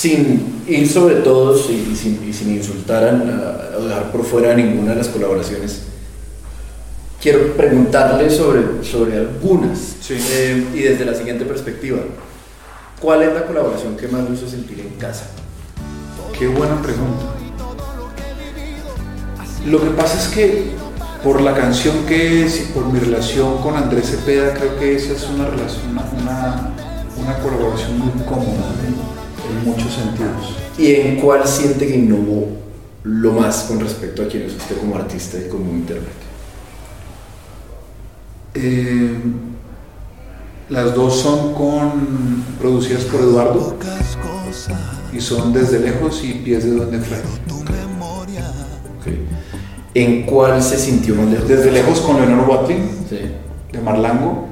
sin ir sobre todos y, sin, y sin insultar a, o dejar por fuera ninguna de las colaboraciones, quiero preguntarle sobre, sobre algunas eh, y desde la siguiente perspectiva. ¿Cuál es la colaboración que más hizo sentir en casa? Qué buena pregunta. Lo que pasa es que por la canción que es y por mi relación con Andrés Cepeda, creo que esa es una relación, una, una, colaboración muy cómoda en muchos sentidos. ¿Y en cuál siente que innovó lo más con respecto a quién es usted como artista y como intérprete? Eh, las dos son con, producidas por Eduardo y son desde lejos y pies de donde fly. ¿En cuál se sintió más lejos? Desde lejos con Leonor Watling, de Marlango,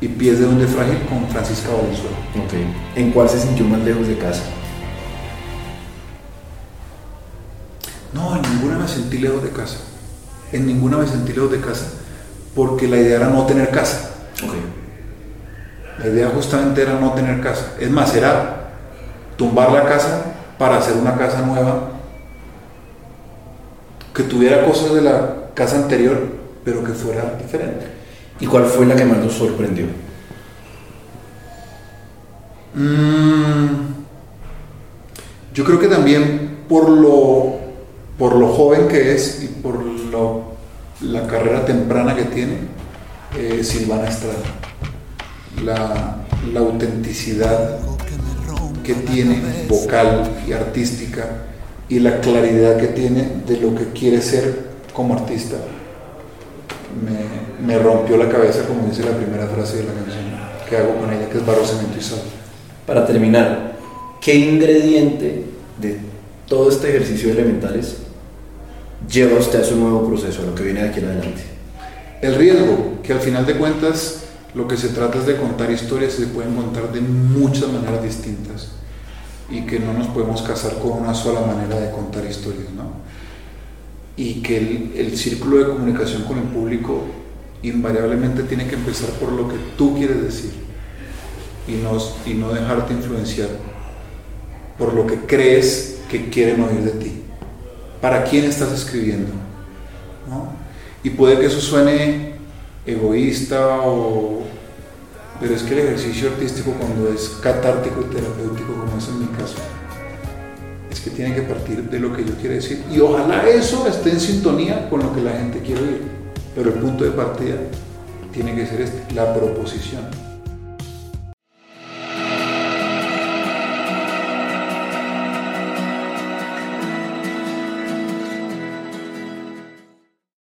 y pies de donde frágil con Francisca Valenzuela. ¿En cuál se sintió más lejos de casa? No, en ninguna me sentí lejos de casa. En ninguna me sentí lejos de casa, porque la idea era no tener casa. La idea justamente era no tener casa. Es más, era tumbar la casa para hacer una casa nueva que tuviera cosas de la casa anterior, pero que fuera diferente. ¿Y cuál fue la que más nos sorprendió? Mm, yo creo que también por lo, por lo joven que es y por la carrera temprana que tiene, eh, Silvana Estrada. La, la autenticidad que tiene vocal y artística y la claridad que tiene de lo que quiere ser como artista me, me, rompió la cabeza, como dice la primera frase de la canción que hago con ella, que es barro, cemento y sal. Para terminar, ¿qué ingrediente de todo este ejercicio de elementales lleva usted a su nuevo proceso, a lo que viene de aquí en adelante? El riesgo, que al final de cuentas lo que se trata es de contar historias y se pueden contar de muchas maneras distintas y que no nos podemos casar con una sola manera de contar historias, ¿no? Y que el, el, círculo de comunicación con el público invariablemente tiene que empezar por lo que tú quieres decir y no, y no dejarte influenciar por lo que crees que quieren oír de ti. ¿Para quién estás escribiendo? ¿no? Y puede que eso suene egoísta o pero es que el ejercicio artístico cuando es catártico y terapéutico, como es en mi caso, que tiene que partir de lo que yo quiero decir. Y ojalá eso esté en sintonía con lo que la gente quiere oír. Pero el punto de partida tiene que ser este, la proposición.